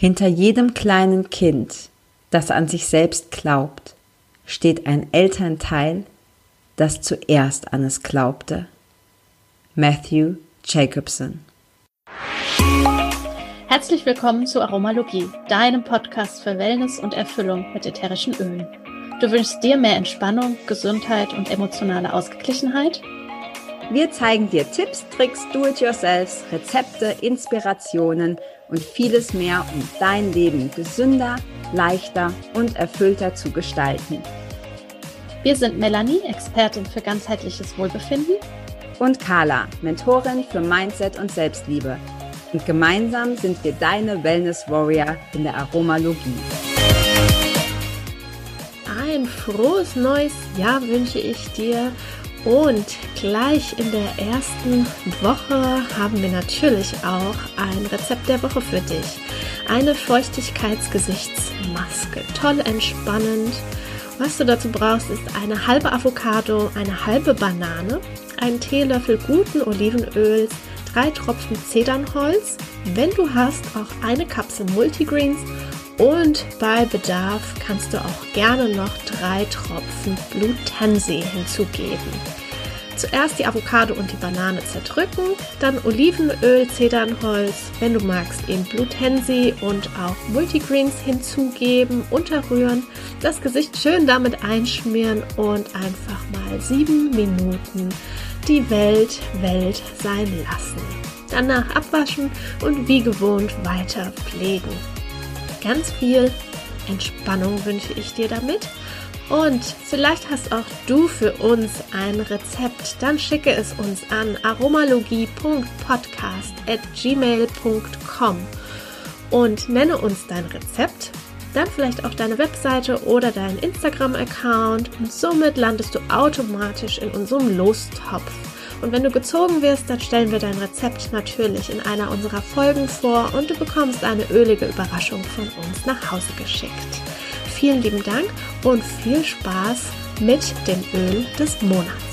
Hinter jedem kleinen Kind, das an sich selbst glaubt, steht ein Elternteil, das zuerst an es glaubte. Matthew Jacobson Herzlich willkommen zu Aromalogie, deinem Podcast für Wellness und Erfüllung mit ätherischen Ölen. Du wünschst dir mehr Entspannung, Gesundheit und emotionale Ausgeglichenheit? Wir zeigen dir Tipps, Tricks, Do-it-yourselfs, Rezepte, Inspirationen und vieles mehr, um dein Leben gesünder, leichter und erfüllter zu gestalten. Wir sind Melanie, Expertin für ganzheitliches Wohlbefinden. Und Carla, Mentorin für Mindset und Selbstliebe. Und gemeinsam sind wir deine Wellness Warrior in der Aromalogie. Ein frohes neues Jahr wünsche ich dir und gleich in der ersten Woche haben wir natürlich auch ein Rezept der Woche für dich. Eine Feuchtigkeitsgesichtsmaske. Toll entspannend. Was du dazu brauchst, ist eine halbe Avocado, eine halbe Banane, einen Teelöffel guten Olivenöls, drei Tropfen Zedernholz, wenn du hast, auch eine Kapsel Multigreens und bei Bedarf kannst du auch gerne noch drei Tropfen Blutensee hinzugeben. Zuerst die Avocado und die Banane zerdrücken, dann Olivenöl, Zedernholz, wenn du magst eben Blutensi und auch Multigreens hinzugeben, unterrühren, das Gesicht schön damit einschmieren und einfach mal sieben Minuten die Welt Welt sein lassen. Danach abwaschen und wie gewohnt weiter pflegen. Ganz viel Entspannung wünsche ich dir damit. Und vielleicht hast auch du für uns ein Rezept, dann schicke es uns an aromalogie.podcast.gmail.com und nenne uns dein Rezept, dann vielleicht auch deine Webseite oder deinen Instagram-Account und somit landest du automatisch in unserem Lostopf. Und wenn du gezogen wirst, dann stellen wir dein Rezept natürlich in einer unserer Folgen vor und du bekommst eine ölige Überraschung von uns nach Hause geschickt. Vielen lieben Dank und viel Spaß mit dem Öl des Monats.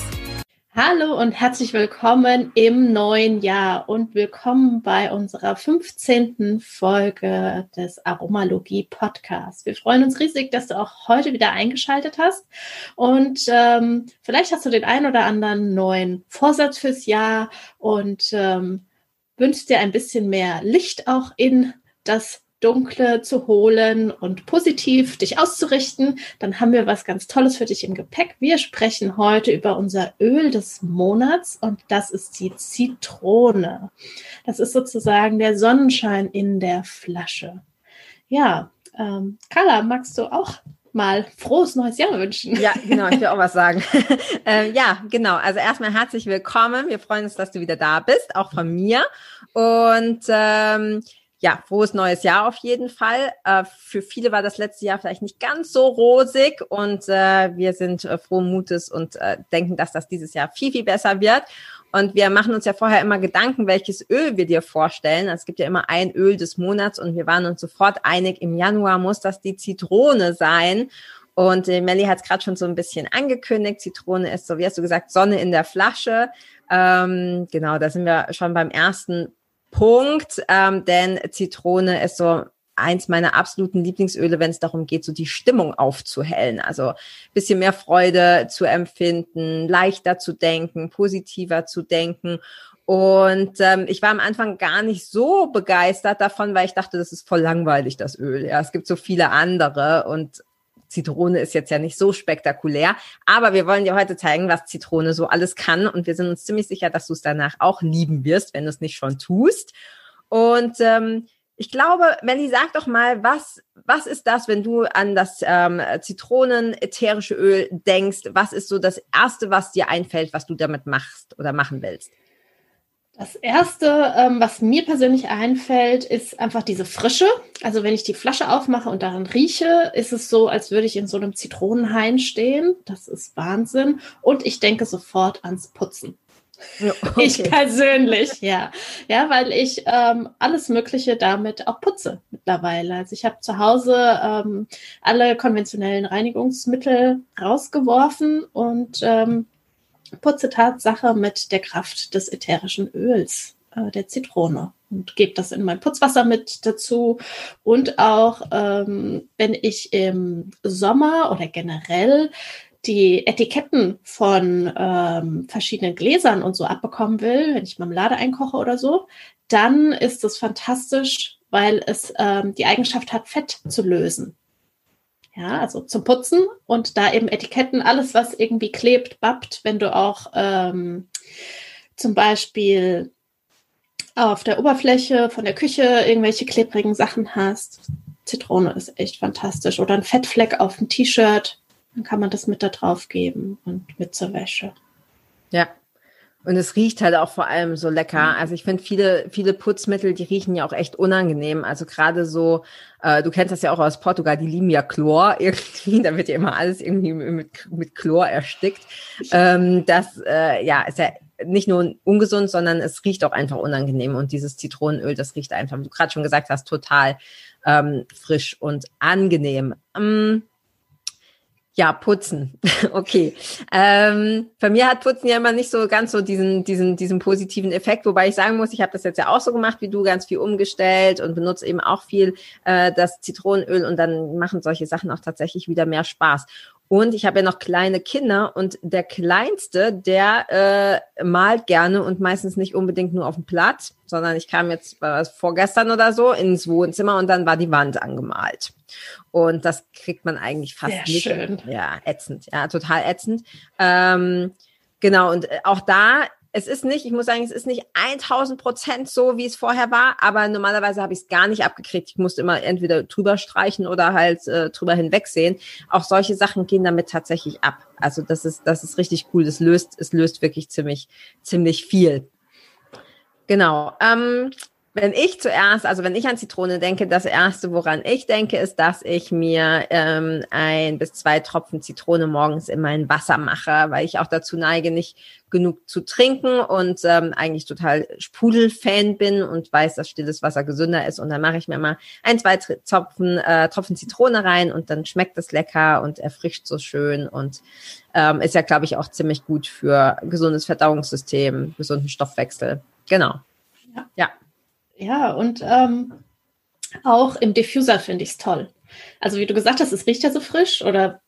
Hallo und herzlich willkommen im neuen Jahr und willkommen bei unserer 15. Folge des Aromalogie Podcasts. Wir freuen uns riesig, dass du auch heute wieder eingeschaltet hast und ähm, vielleicht hast du den ein oder anderen neuen Vorsatz fürs Jahr und ähm, wünschst dir ein bisschen mehr Licht auch in das Dunkle zu holen und positiv dich auszurichten, dann haben wir was ganz Tolles für dich im Gepäck. Wir sprechen heute über unser Öl des Monats und das ist die Zitrone. Das ist sozusagen der Sonnenschein in der Flasche. Ja, ähm, Carla, magst du auch mal frohes neues Jahr wünschen. Ja, genau, ich will auch was sagen. ähm, ja, genau. Also erstmal herzlich willkommen. Wir freuen uns, dass du wieder da bist, auch von mir. Und ähm, ja, frohes neues Jahr auf jeden Fall. Äh, für viele war das letzte Jahr vielleicht nicht ganz so rosig und äh, wir sind äh, frohen Mutes und denken, dass das dieses Jahr viel, viel besser wird. Und wir machen uns ja vorher immer Gedanken, welches Öl wir dir vorstellen. Es gibt ja immer ein Öl des Monats und wir waren uns sofort einig, im Januar muss das die Zitrone sein. Und Melly hat es gerade schon so ein bisschen angekündigt. Zitrone ist so, wie hast du gesagt, Sonne in der Flasche. Ähm, genau, da sind wir schon beim ersten Punkt, ähm, denn Zitrone ist so eins meiner absoluten Lieblingsöle, wenn es darum geht, so die Stimmung aufzuhellen. Also bisschen mehr Freude zu empfinden, leichter zu denken, positiver zu denken. Und ähm, ich war am Anfang gar nicht so begeistert davon, weil ich dachte, das ist voll langweilig, das Öl. Ja, es gibt so viele andere und Zitrone ist jetzt ja nicht so spektakulär, aber wir wollen dir heute zeigen, was Zitrone so alles kann und wir sind uns ziemlich sicher, dass du es danach auch lieben wirst, wenn du es nicht schon tust. Und ähm, ich glaube, Melly, sag doch mal, was, was ist das, wenn du an das ähm, Zitronen-ätherische Öl denkst? Was ist so das Erste, was dir einfällt, was du damit machst oder machen willst? Das erste, ähm, was mir persönlich einfällt, ist einfach diese Frische. Also wenn ich die Flasche aufmache und daran rieche, ist es so, als würde ich in so einem Zitronenhain stehen. Das ist Wahnsinn. Und ich denke sofort ans Putzen. Okay. Ich persönlich, ja. Ja, weil ich ähm, alles Mögliche damit auch putze mittlerweile. Also ich habe zu Hause ähm, alle konventionellen Reinigungsmittel rausgeworfen und ähm, putze Tatsache mit der Kraft des ätherischen Öls äh, der Zitrone und gebe das in mein Putzwasser mit dazu. Und auch ähm, wenn ich im Sommer oder generell die Etiketten von ähm, verschiedenen Gläsern und so abbekommen will, wenn ich Marmelade einkoche oder so, dann ist es fantastisch, weil es ähm, die Eigenschaft hat, Fett zu lösen. Ja, also zum Putzen und da eben Etiketten, alles, was irgendwie klebt, bappt, wenn du auch ähm, zum Beispiel auf der Oberfläche von der Küche irgendwelche klebrigen Sachen hast. Zitrone ist echt fantastisch. Oder ein Fettfleck auf dem T-Shirt, dann kann man das mit da drauf geben und mit zur Wäsche. Ja, und es riecht halt auch vor allem so lecker. Also ich finde viele, viele Putzmittel, die riechen ja auch echt unangenehm. Also gerade so, äh, du kennst das ja auch aus Portugal, die lieben ja Chlor irgendwie. Da wird ja immer alles irgendwie mit, mit Chlor erstickt. Ähm, das, äh, ja, ist ja nicht nur ungesund, sondern es riecht auch einfach unangenehm. Und dieses Zitronenöl, das riecht einfach, wie du gerade schon gesagt hast, total ähm, frisch und angenehm. Ähm, ja, putzen. okay. Ähm, bei mir hat Putzen ja immer nicht so ganz so diesen, diesen, diesen positiven Effekt, wobei ich sagen muss, ich habe das jetzt ja auch so gemacht wie du, ganz viel umgestellt und benutze eben auch viel äh, das Zitronenöl und dann machen solche Sachen auch tatsächlich wieder mehr Spaß. Und ich habe ja noch kleine Kinder und der Kleinste, der äh, malt gerne und meistens nicht unbedingt nur auf dem Platz, sondern ich kam jetzt das vorgestern oder so ins Wohnzimmer und dann war die Wand angemalt. Und das kriegt man eigentlich fast Sehr nicht. Schön. Ja, ätzend, ja, total ätzend. Ähm, genau, und äh, auch da es ist nicht, ich muss sagen, es ist nicht 1000 Prozent so, wie es vorher war, aber normalerweise habe ich es gar nicht abgekriegt. Ich musste immer entweder drüber streichen oder halt äh, drüber hinwegsehen. Auch solche Sachen gehen damit tatsächlich ab. Also das ist, das ist richtig cool. Das löst, es löst wirklich ziemlich, ziemlich viel. Genau. Ähm, wenn ich zuerst, also wenn ich an Zitrone denke, das erste, woran ich denke, ist, dass ich mir ähm, ein bis zwei Tropfen Zitrone morgens in mein Wasser mache, weil ich auch dazu neige, nicht genug zu trinken und ähm, eigentlich total Sprudelfan bin und weiß, dass stilles Wasser gesünder ist. Und dann mache ich mir mal ein, zwei Tropfen, äh, Tropfen Zitrone rein und dann schmeckt es lecker und erfrischt so schön und ähm, ist ja, glaube ich, auch ziemlich gut für gesundes Verdauungssystem, gesunden Stoffwechsel. Genau. Ja. ja. Ja, und ähm, auch im Diffuser finde ich es toll. Also wie du gesagt hast, es riecht ja so frisch oder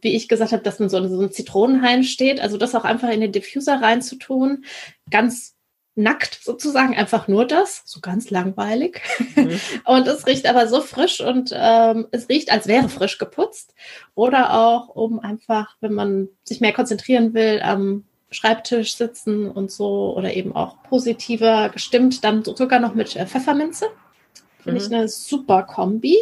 wie ich gesagt habe, dass man so, so ein Zitronenhain steht. Also das auch einfach in den Diffuser reinzutun, ganz nackt sozusagen, einfach nur das, so ganz langweilig. Mhm. Und es riecht aber so frisch und ähm, es riecht, als wäre frisch geputzt. Oder auch, um einfach, wenn man sich mehr konzentrieren will, am Schreibtisch sitzen und so oder eben auch positiver gestimmt, dann sogar noch mit äh, Pfefferminze. Finde mhm. ich eine super Kombi.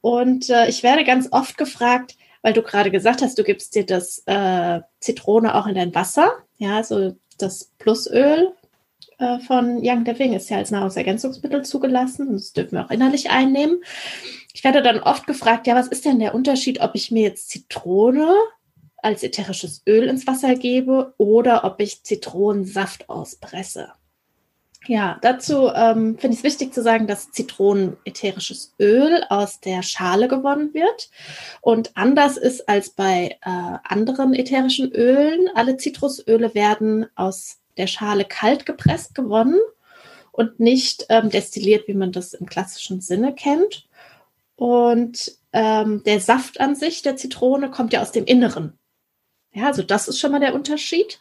Und äh, ich werde ganz oft gefragt, weil du gerade gesagt hast, du gibst dir das äh, Zitrone auch in dein Wasser. Ja, so das Plusöl äh, von Young Living ist ja als Nahrungsergänzungsmittel zugelassen. Das dürfen wir auch innerlich einnehmen. Ich werde dann oft gefragt, ja, was ist denn der Unterschied, ob ich mir jetzt Zitrone als ätherisches Öl ins Wasser gebe oder ob ich Zitronensaft auspresse. Ja, dazu ähm, finde ich es wichtig zu sagen, dass Zitronen-ätherisches Öl aus der Schale gewonnen wird. Und anders ist als bei äh, anderen ätherischen Ölen. Alle Zitrusöle werden aus der Schale kalt gepresst gewonnen und nicht ähm, destilliert, wie man das im klassischen Sinne kennt. Und ähm, der Saft an sich der Zitrone kommt ja aus dem Inneren ja, also das ist schon mal der Unterschied.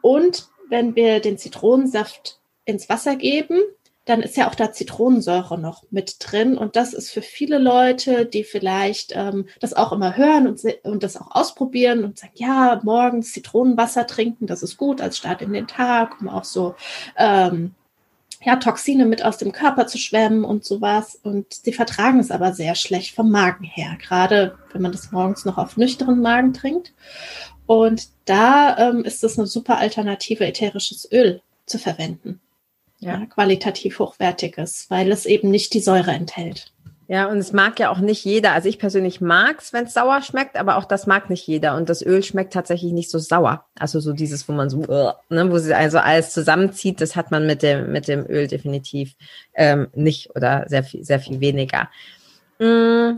Und wenn wir den Zitronensaft ins Wasser geben, dann ist ja auch da Zitronensäure noch mit drin. Und das ist für viele Leute, die vielleicht ähm, das auch immer hören und, und das auch ausprobieren und sagen, ja, morgens Zitronenwasser trinken, das ist gut als Start in den Tag, um auch so ähm, ja, Toxine mit aus dem Körper zu schwemmen und sowas. Und sie vertragen es aber sehr schlecht vom Magen her, gerade wenn man das morgens noch auf nüchternen Magen trinkt. Und da ähm, ist es eine super Alternative, ätherisches Öl zu verwenden. Ja. ja. qualitativ hochwertiges, weil es eben nicht die Säure enthält. Ja, und es mag ja auch nicht jeder. Also ich persönlich mag es, wenn es sauer schmeckt, aber auch das mag nicht jeder. Und das Öl schmeckt tatsächlich nicht so sauer. Also so dieses, wo man so, ne, wo sie also alles zusammenzieht, das hat man mit dem, mit dem Öl definitiv ähm, nicht oder sehr viel, sehr viel weniger. Mm,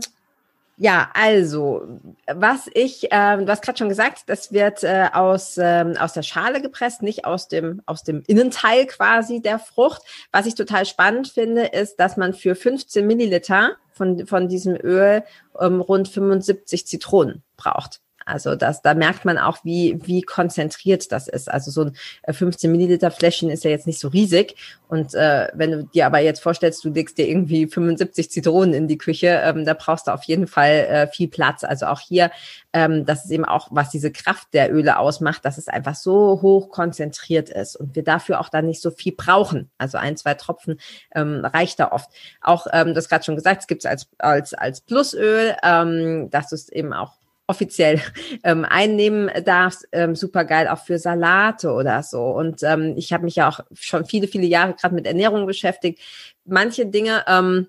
Ja, also, was ich, äh, du hast gerade schon gesagt, das wird äh, aus, ähm, aus der Schale gepresst, nicht aus dem, aus dem Innenteil quasi der Frucht. Was ich total spannend finde, ist, dass man für 15 Milliliter von, von diesem Öl ähm, rund 75 Zitronen braucht. Also das, da merkt man auch, wie, wie konzentriert das ist. Also so ein 15 äh, Milliliter Fläschchen ist ja jetzt nicht so riesig. Und äh, wenn du dir aber jetzt vorstellst, du legst dir irgendwie 75 Zitronen in die Küche, ähm, da brauchst du auf jeden Fall äh, viel Platz. Also auch hier, ähm, das ist eben auch, was diese Kraft der Öle ausmacht, dass es einfach so hoch konzentriert ist und wir dafür auch dann nicht so viel brauchen. Also ein, zwei Tropfen ähm, reicht da oft. Auch, ähm, das gerade schon gesagt, es gibt es als, als, als Plusöl, ähm, dass du es eben auch offiziell ähm, einnehmen darfst, ähm, super geil auch für Salate oder so. Und ähm, ich habe mich ja auch schon viele, viele Jahre gerade mit Ernährung beschäftigt. Manche Dinge, ähm,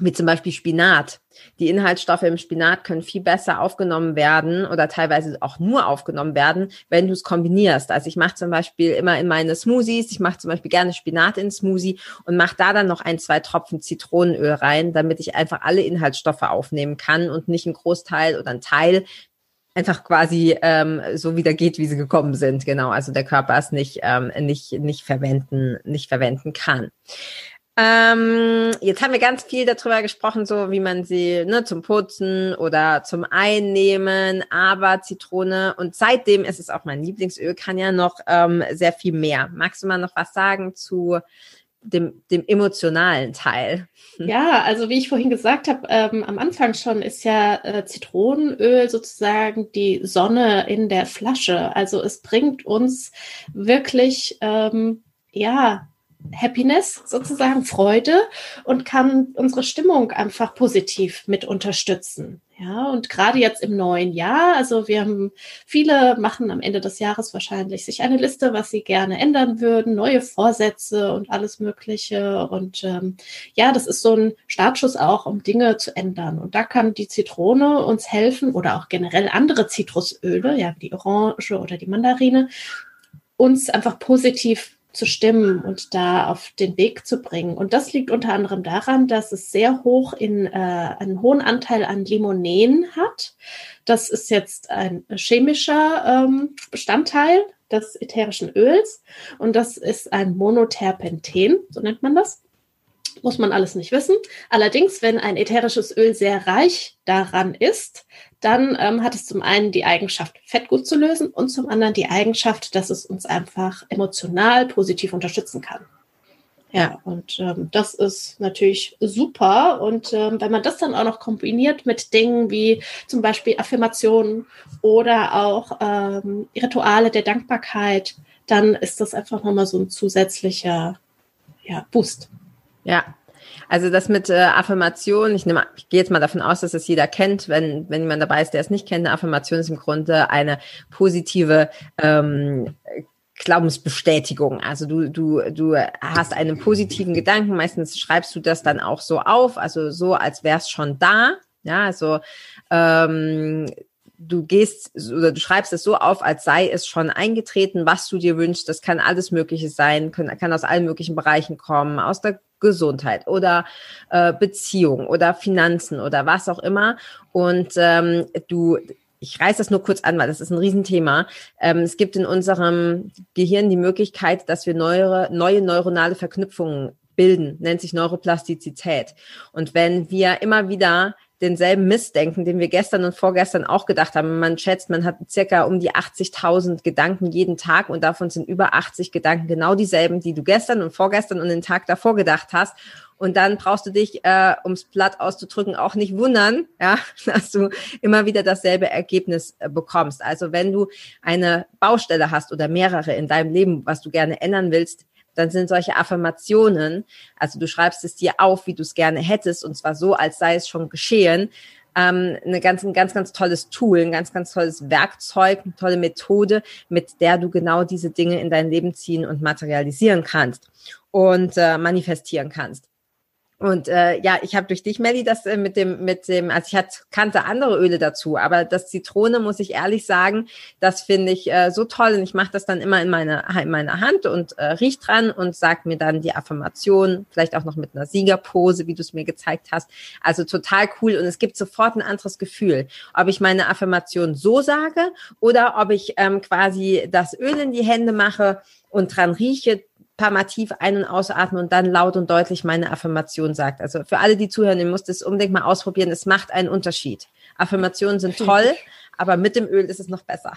wie zum Beispiel Spinat. Die Inhaltsstoffe im Spinat können viel besser aufgenommen werden oder teilweise auch nur aufgenommen werden, wenn du es kombinierst. Also ich mache zum Beispiel immer in meine Smoothies, ich mache zum Beispiel gerne Spinat in Smoothie und mache da dann noch ein, zwei Tropfen Zitronenöl rein, damit ich einfach alle Inhaltsstoffe aufnehmen kann und nicht einen Großteil oder einen Teil einfach quasi ähm, so wieder geht, wie sie gekommen sind. Genau, also der Körper es nicht, ähm, nicht, nicht verwenden, nicht verwenden kann. Ähm, jetzt haben wir ganz viel darüber gesprochen, so wie man sie ne, zum Putzen oder zum Einnehmen, aber Zitrone und seitdem ist es auch mein Lieblingsöl, kann ja noch ähm, sehr viel mehr. Magst du mal noch was sagen zu dem, dem emotionalen Teil? Ja, also wie ich vorhin gesagt habe, ähm, am Anfang schon ist ja äh, Zitronenöl sozusagen die Sonne in der Flasche. Also es bringt uns wirklich ähm, ja Happiness sozusagen, Freude und kann unsere Stimmung einfach positiv mit unterstützen. Ja, und gerade jetzt im neuen Jahr, also wir haben viele machen am Ende des Jahres wahrscheinlich sich eine Liste, was sie gerne ändern würden, neue Vorsätze und alles Mögliche. Und ähm, ja, das ist so ein Startschuss auch, um Dinge zu ändern. Und da kann die Zitrone uns helfen oder auch generell andere Zitrusöle, ja, die Orange oder die Mandarine, uns einfach positiv zu stimmen und da auf den Weg zu bringen. Und das liegt unter anderem daran, dass es sehr hoch in äh, einen hohen Anteil an Limonen hat. Das ist jetzt ein chemischer ähm, Bestandteil des ätherischen Öls und das ist ein Monoterpenten, so nennt man das muss man alles nicht wissen. Allerdings, wenn ein ätherisches Öl sehr reich daran ist, dann ähm, hat es zum einen die Eigenschaft, Fett gut zu lösen und zum anderen die Eigenschaft, dass es uns einfach emotional positiv unterstützen kann. Ja, und ähm, das ist natürlich super. Und ähm, wenn man das dann auch noch kombiniert mit Dingen wie zum Beispiel Affirmationen oder auch ähm, Rituale der Dankbarkeit, dann ist das einfach nochmal so ein zusätzlicher ja, Boost. Ja, also das mit äh, Affirmation, ich nehme, ich gehe jetzt mal davon aus, dass es jeder kennt, wenn, wenn jemand dabei ist, der es nicht kennt. Eine Affirmation ist im Grunde eine positive ähm, Glaubensbestätigung. Also du, du, du hast einen positiven Gedanken, meistens schreibst du das dann auch so auf, also so, als wär's schon da. Ja, also ähm, du gehst oder du schreibst es so auf, als sei es schon eingetreten, was du dir wünschst. Das kann alles Mögliche sein, kann, kann aus allen möglichen Bereichen kommen, aus der Gesundheit oder äh, Beziehung oder Finanzen oder was auch immer. Und ähm, du, ich reiß das nur kurz an, weil das ist ein Riesenthema. Ähm, es gibt in unserem Gehirn die Möglichkeit, dass wir neue, neue neuronale Verknüpfungen bilden, nennt sich Neuroplastizität. Und wenn wir immer wieder denselben Missdenken, den wir gestern und vorgestern auch gedacht haben. Man schätzt, man hat circa um die 80.000 Gedanken jeden Tag und davon sind über 80 Gedanken genau dieselben, die du gestern und vorgestern und den Tag davor gedacht hast. Und dann brauchst du dich, äh, ums Blatt auszudrücken, auch nicht wundern, ja, dass du immer wieder dasselbe Ergebnis äh, bekommst. Also wenn du eine Baustelle hast oder mehrere in deinem Leben, was du gerne ändern willst, dann sind solche Affirmationen, also du schreibst es dir auf, wie du es gerne hättest, und zwar so, als sei es schon geschehen, ähm, eine ganz, ein ganz, ganz tolles Tool, ein ganz, ganz tolles Werkzeug, eine tolle Methode, mit der du genau diese Dinge in dein Leben ziehen und materialisieren kannst und äh, manifestieren kannst. Und äh, ja, ich habe durch dich, Melly, das äh, mit dem, mit dem, also ich hat, kannte andere Öle dazu, aber das Zitrone, muss ich ehrlich sagen, das finde ich äh, so toll und ich mache das dann immer in meine, in meiner Hand und äh, riech dran und sag mir dann die Affirmation, vielleicht auch noch mit einer Siegerpose, wie du es mir gezeigt hast. Also total cool und es gibt sofort ein anderes Gefühl, ob ich meine Affirmation so sage oder ob ich ähm, quasi das Öl in die Hände mache und dran rieche, paar Mal tief ein- und ausatmen und dann laut und deutlich meine Affirmation sagt. Also für alle, die zuhören, ihr müsst es unbedingt mal ausprobieren. Es macht einen Unterschied. Affirmationen sind toll, aber mit dem Öl ist es noch besser.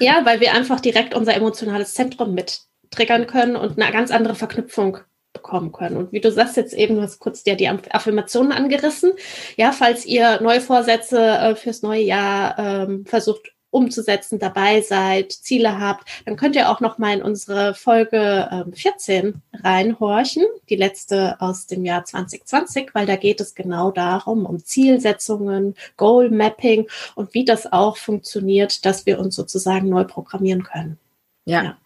Ja, weil wir einfach direkt unser emotionales Zentrum mit triggern können und eine ganz andere Verknüpfung bekommen können. Und wie du sagst jetzt eben, du hast kurz dir die Affirmationen angerissen. Ja, falls ihr neue Vorsätze äh, fürs neue Jahr ähm, versucht umzusetzen, dabei seid, Ziele habt, dann könnt ihr auch noch mal in unsere Folge ähm, 14 reinhorchen, die letzte aus dem Jahr 2020, weil da geht es genau darum, um Zielsetzungen, Goal Mapping und wie das auch funktioniert, dass wir uns sozusagen neu programmieren können. ja. ja.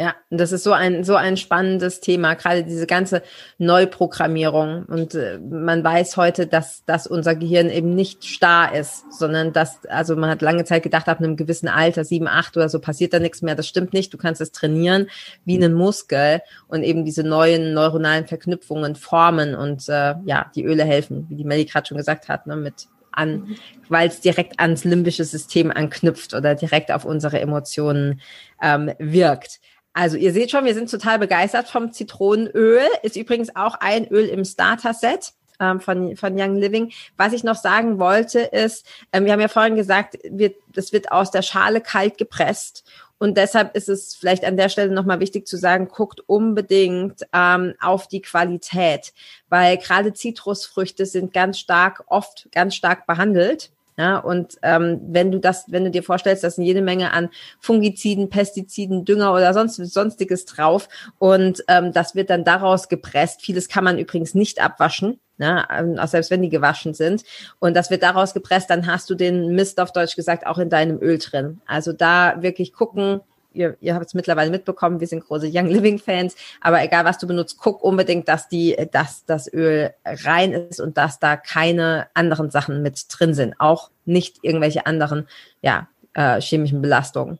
Ja, und das ist so ein so ein spannendes Thema, gerade diese ganze Neuprogrammierung. Und äh, man weiß heute, dass dass unser Gehirn eben nicht starr ist, sondern dass also man hat lange Zeit gedacht, ab einem gewissen Alter, sieben, acht oder so, passiert da nichts mehr. Das stimmt nicht. Du kannst es trainieren wie einen Muskel und eben diese neuen neuronalen Verknüpfungen formen und äh, ja, die Öle helfen, wie die Melly gerade schon gesagt hat, ne, mit an, weil es direkt ans limbische System anknüpft oder direkt auf unsere Emotionen ähm, wirkt. Also ihr seht schon, wir sind total begeistert vom Zitronenöl. Ist übrigens auch ein Öl im Starter-Set ähm, von, von Young Living. Was ich noch sagen wollte, ist, ähm, wir haben ja vorhin gesagt, wir, das wird aus der Schale kalt gepresst. Und deshalb ist es vielleicht an der Stelle nochmal wichtig zu sagen, guckt unbedingt ähm, auf die Qualität, weil gerade Zitrusfrüchte sind ganz stark, oft ganz stark behandelt. Ja, und ähm, wenn du das, wenn du dir vorstellst, da sind jede Menge an Fungiziden, Pestiziden, Dünger oder sonst sonstiges drauf und ähm, das wird dann daraus gepresst. Vieles kann man übrigens nicht abwaschen. Ne, ähm, auch selbst wenn die gewaschen sind. Und das wird daraus gepresst, dann hast du den Mist auf Deutsch gesagt auch in deinem Öl drin. Also da wirklich gucken, ihr, ihr habt es mittlerweile mitbekommen, wir sind große Young Living Fans, aber egal was du benutzt, guck unbedingt, dass die, dass das Öl rein ist und dass da keine anderen Sachen mit drin sind, auch nicht irgendwelche anderen, ja, äh, chemischen Belastungen.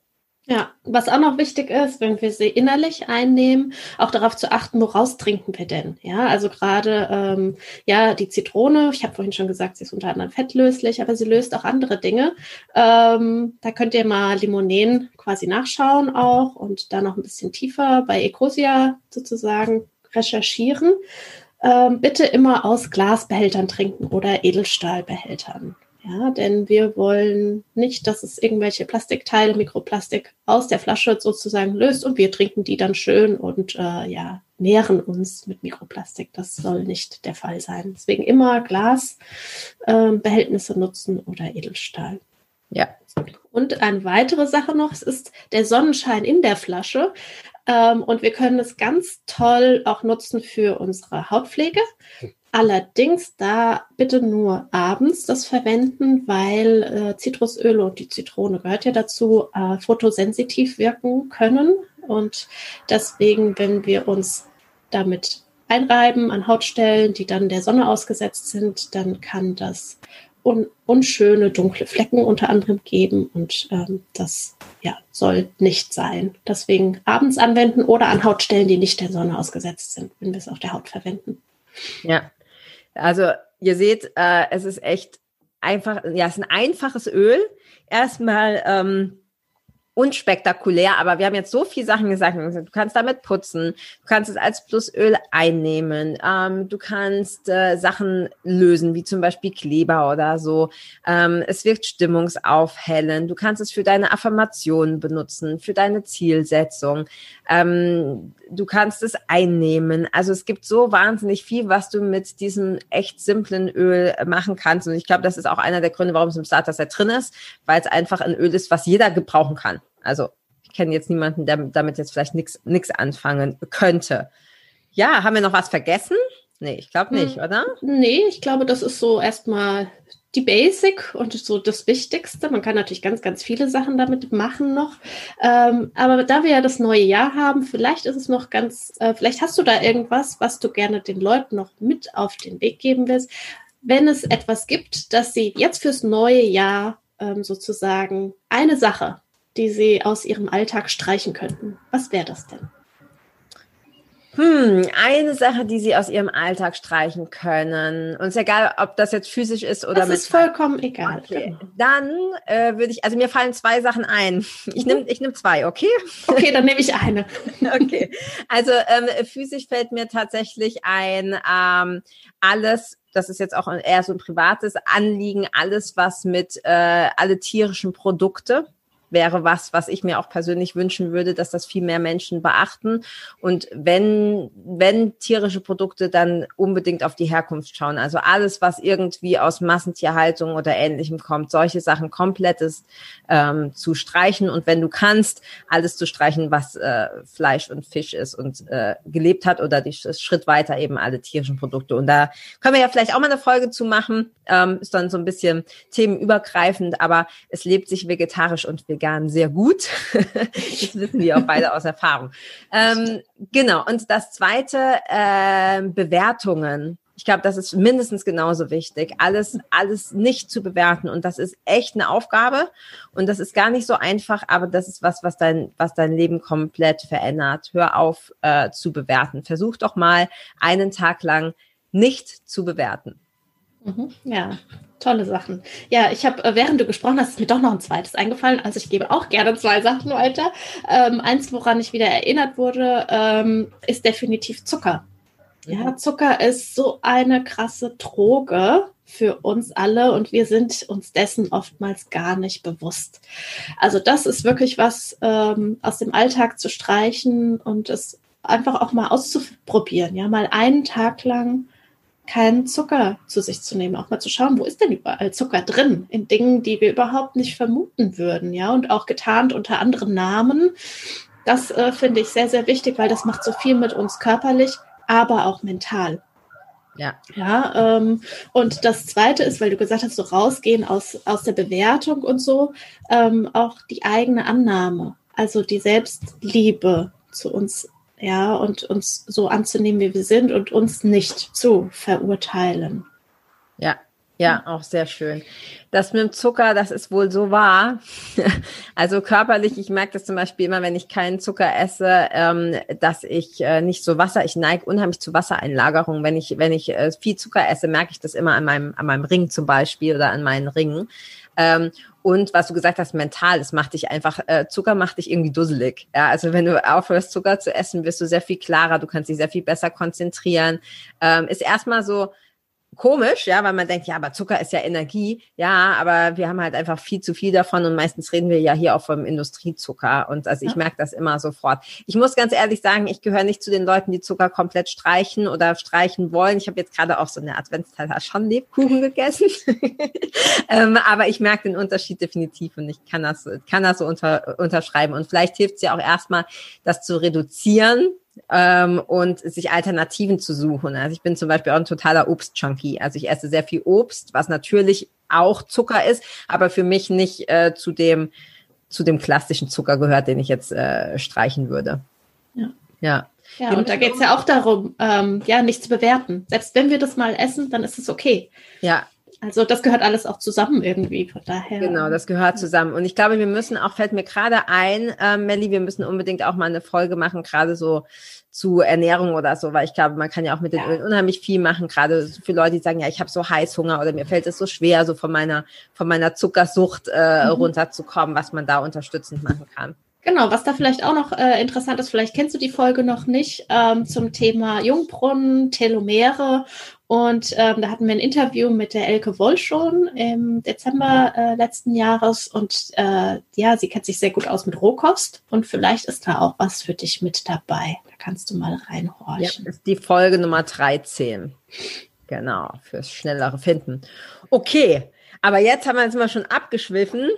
Ja, was auch noch wichtig ist, wenn wir sie innerlich einnehmen, auch darauf zu achten, woraus trinken wir denn? Ja, also gerade ähm, ja die Zitrone. Ich habe vorhin schon gesagt, sie ist unter anderem fettlöslich, aber sie löst auch andere Dinge. Ähm, da könnt ihr mal Limonen quasi nachschauen auch und da noch ein bisschen tiefer bei Ecosia sozusagen recherchieren. Ähm, bitte immer aus Glasbehältern trinken oder Edelstahlbehältern. Ja, denn wir wollen nicht, dass es irgendwelche Plastikteile, Mikroplastik aus der Flasche sozusagen löst und wir trinken die dann schön und äh, ja, nähren uns mit Mikroplastik. Das soll nicht der Fall sein. Deswegen immer Glasbehältnisse ähm, äh, nutzen oder Edelstahl. Ja. Und eine weitere Sache noch, es ist der Sonnenschein in der Flasche. Ähm, und wir können es ganz toll auch nutzen für unsere Hautpflege. Allerdings da bitte nur abends das verwenden, weil äh, und die Zitrone gehört ja dazu, äh, fotosensitiv wirken können. Und deswegen, wenn wir uns damit einreiben an Hautstellen, die dann der Sonne ausgesetzt sind, dann kann das un unschöne dunkle Flecken unter anderem geben und ähm, das ja, soll nicht sein. Deswegen abends anwenden oder an Hautstellen, die nicht der Sonne ausgesetzt sind, wenn wir es auf der Haut verwenden. Ja, also ihr seht, äh, es ist echt einfach, ja, es ist ein einfaches Öl. Erstmal ähm, unspektakulär, aber wir haben jetzt so viele Sachen gesagt. Du kannst damit putzen, du kannst es als Plusöl einnehmen, ähm, du kannst äh, Sachen lösen, wie zum Beispiel Kleber oder so. Ähm, es wirkt stimmungsaufhellend. Du kannst es für deine Affirmationen benutzen, für deine Zielsetzung. Ähm, du kannst es einnehmen. Also es gibt so wahnsinnig viel, was du mit diesem echt simplen Öl machen kannst. Und ich glaube, das ist auch einer der Gründe, warum es im Starter-Set drin ist, weil es einfach ein Öl ist, was jeder gebrauchen kann. Also ich kenne jetzt niemanden, der damit jetzt vielleicht nichts anfangen könnte. Ja, haben wir noch was vergessen? Nee, ich glaube nicht, hm, oder? Nee, ich glaube, das ist so erstmal die Basic und so das Wichtigste. Man kann natürlich ganz, ganz viele Sachen damit machen noch. Ähm, aber da wir ja das neue Jahr haben, vielleicht ist es noch ganz, äh, vielleicht hast du da irgendwas, was du gerne den Leuten noch mit auf den Weg geben willst. Wenn es etwas gibt, dass sie jetzt fürs neue Jahr ähm, sozusagen eine Sache, die sie aus ihrem Alltag streichen könnten, was wäre das denn? Hm, eine Sache, die Sie aus Ihrem Alltag streichen können. Und es ist egal, ob das jetzt physisch ist oder das ist vollkommen egal. Okay. Dann äh, würde ich, also mir fallen zwei Sachen ein. Ich nehme ich nehm zwei, okay? Okay, dann nehme ich eine. okay. Also ähm, physisch fällt mir tatsächlich ein, ähm, alles, das ist jetzt auch eher so ein privates Anliegen, alles, was mit äh, alle tierischen Produkte wäre was, was ich mir auch persönlich wünschen würde, dass das viel mehr Menschen beachten. Und wenn, wenn tierische Produkte, dann unbedingt auf die Herkunft schauen. Also alles, was irgendwie aus Massentierhaltung oder ähnlichem kommt, solche Sachen komplettes ähm, zu streichen. Und wenn du kannst, alles zu streichen, was äh, Fleisch und Fisch ist und äh, gelebt hat oder die Schritt weiter eben alle tierischen Produkte. Und da können wir ja vielleicht auch mal eine Folge zu machen. Ähm, ist dann so ein bisschen themenübergreifend, aber es lebt sich vegetarisch und vegan vegan sehr gut. das wissen wir auch beide aus Erfahrung. Ähm, genau. Und das zweite, äh, Bewertungen. Ich glaube, das ist mindestens genauso wichtig, alles, alles nicht zu bewerten. Und das ist echt eine Aufgabe. Und das ist gar nicht so einfach, aber das ist was, was dein, was dein Leben komplett verändert. Hör auf äh, zu bewerten. Versuch doch mal einen Tag lang nicht zu bewerten. Mhm. Ja, tolle Sachen. Ja, ich habe, äh, während du gesprochen hast, ist mir doch noch ein zweites eingefallen. Also ich gebe auch gerne zwei Sachen weiter. Ähm, eins, woran ich wieder erinnert wurde, ähm, ist definitiv Zucker. Ja. Zucker ist so eine krasse Droge für uns alle und wir sind uns dessen oftmals gar nicht bewusst. Also das ist wirklich was ähm, aus dem Alltag zu streichen und es einfach auch mal auszuprobieren. Ja, mal einen Tag lang keinen Zucker zu sich zu nehmen, auch mal zu schauen, wo ist denn überall Zucker drin in Dingen, die wir überhaupt nicht vermuten würden, ja, und auch getarnt unter anderen Namen. Das äh, finde ich sehr, sehr wichtig, weil das macht so viel mit uns körperlich, aber auch mental. Ja. Ja, ähm, und das zweite ist, weil du gesagt hast, so rausgehen aus, aus der Bewertung und so, ähm, auch die eigene Annahme, also die Selbstliebe zu uns ja, und uns so anzunehmen, wie wir sind und uns nicht zu verurteilen. Ja, ja, auch sehr schön. Das mit dem Zucker, das ist wohl so wahr. Also körperlich, ich merke das zum Beispiel immer, wenn ich keinen Zucker esse, ähm, dass ich äh, nicht so Wasser, ich neige unheimlich zu Wassereinlagerung. Wenn ich, wenn ich äh, viel Zucker esse, merke ich das immer an meinem, an meinem Ring zum Beispiel oder an meinen Ringen. Ähm, und was du gesagt hast, mental, es macht dich einfach, äh, Zucker macht dich irgendwie dusselig. Ja, also wenn du aufhörst, Zucker zu essen, wirst du sehr viel klarer, du kannst dich sehr viel besser konzentrieren. Ähm, ist erstmal so, komisch, ja, weil man denkt, ja, aber Zucker ist ja Energie. Ja, aber wir haben halt einfach viel zu viel davon und meistens reden wir ja hier auch vom Industriezucker. Und also ich merke das immer sofort. Ich muss ganz ehrlich sagen, ich gehöre nicht zu den Leuten, die Zucker komplett streichen oder streichen wollen. Ich habe jetzt gerade auch so eine Adventszeit schon Lebkuchen gegessen. ähm, aber ich merke den Unterschied definitiv und ich kann das, kann das so unter, unterschreiben. Und vielleicht hilft es ja auch erstmal, das zu reduzieren ähm, und sich Alternativen zu suchen. Also ich bin zum Beispiel auch ein totaler Obst-Junkie. Also ich esse sehr viel Obst, was natürlich auch Zucker ist, aber für mich nicht äh, zu dem zu dem klassischen Zucker gehört, den ich jetzt äh, streichen würde. Ja. Ja. Ja, und da geht es ja auch darum, ähm, ja, nicht zu bewerten. Selbst wenn wir das mal essen, dann ist es okay. Ja, also das gehört alles auch zusammen irgendwie, von daher. Genau, das gehört zusammen. Und ich glaube, wir müssen auch, fällt mir gerade ein, äh, Melli, wir müssen unbedingt auch mal eine Folge machen, gerade so zu Ernährung oder so, weil ich glaube, man kann ja auch mit den ja. Ölen unheimlich viel machen, gerade für Leute, die sagen, ja, ich habe so Heißhunger oder mir fällt es so schwer, so von meiner, von meiner Zuckersucht äh, mhm. runterzukommen, was man da unterstützend machen kann. Genau, was da vielleicht auch noch äh, interessant ist, vielleicht kennst du die Folge noch nicht, ähm, zum Thema Jungbrunnen, Telomere. Und ähm, da hatten wir ein Interview mit der Elke Woll schon im Dezember äh, letzten Jahres. Und äh, ja, sie kennt sich sehr gut aus mit Rohkost. Und vielleicht ist da auch was für dich mit dabei. Da kannst du mal reinhorchen. Ja, das ist die Folge Nummer 13. Genau, fürs schnellere Finden. Okay, aber jetzt haben wir jetzt mal schon abgeschwiffen.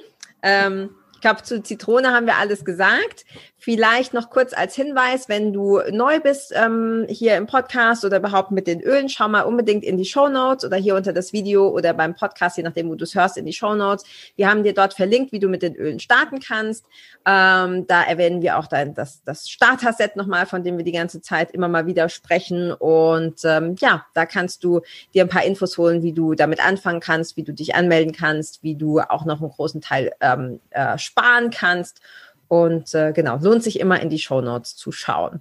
Ähm, Ich glaube, zu Zitrone haben wir alles gesagt. Vielleicht noch kurz als Hinweis, wenn du neu bist ähm, hier im Podcast oder überhaupt mit den Ölen, schau mal unbedingt in die Show Notes oder hier unter das Video oder beim Podcast, je nachdem, wo du es hörst, in die Show Notes. Wir haben dir dort verlinkt, wie du mit den Ölen starten kannst. Ähm, da erwähnen wir auch dein, das, das Starter-Set nochmal, von dem wir die ganze Zeit immer mal wieder sprechen. Und ähm, ja, da kannst du dir ein paar Infos holen, wie du damit anfangen kannst, wie du dich anmelden kannst, wie du auch noch einen großen Teil ähm, äh, sparen kannst. Und äh, genau, lohnt sich immer in die Show Notes zu schauen.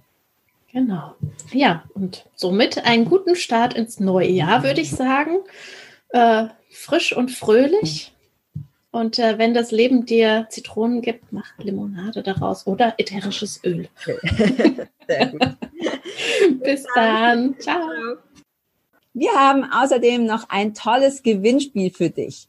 Genau. Ja, und somit einen guten Start ins neue Jahr, würde ich sagen. Äh, frisch und fröhlich. Und äh, wenn das Leben dir Zitronen gibt, mach Limonade daraus oder ätherisches Öl. Sehr gut. Bis dann. Ciao. Wir haben außerdem noch ein tolles Gewinnspiel für dich.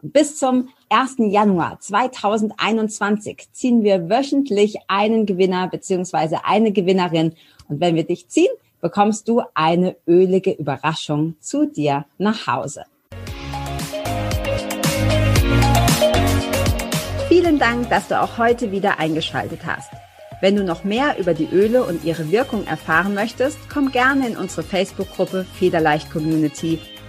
Bis zum 1. Januar 2021 ziehen wir wöchentlich einen Gewinner beziehungsweise eine Gewinnerin. Und wenn wir dich ziehen, bekommst du eine ölige Überraschung zu dir nach Hause. Vielen Dank, dass du auch heute wieder eingeschaltet hast. Wenn du noch mehr über die Öle und ihre Wirkung erfahren möchtest, komm gerne in unsere Facebook-Gruppe Federleicht Community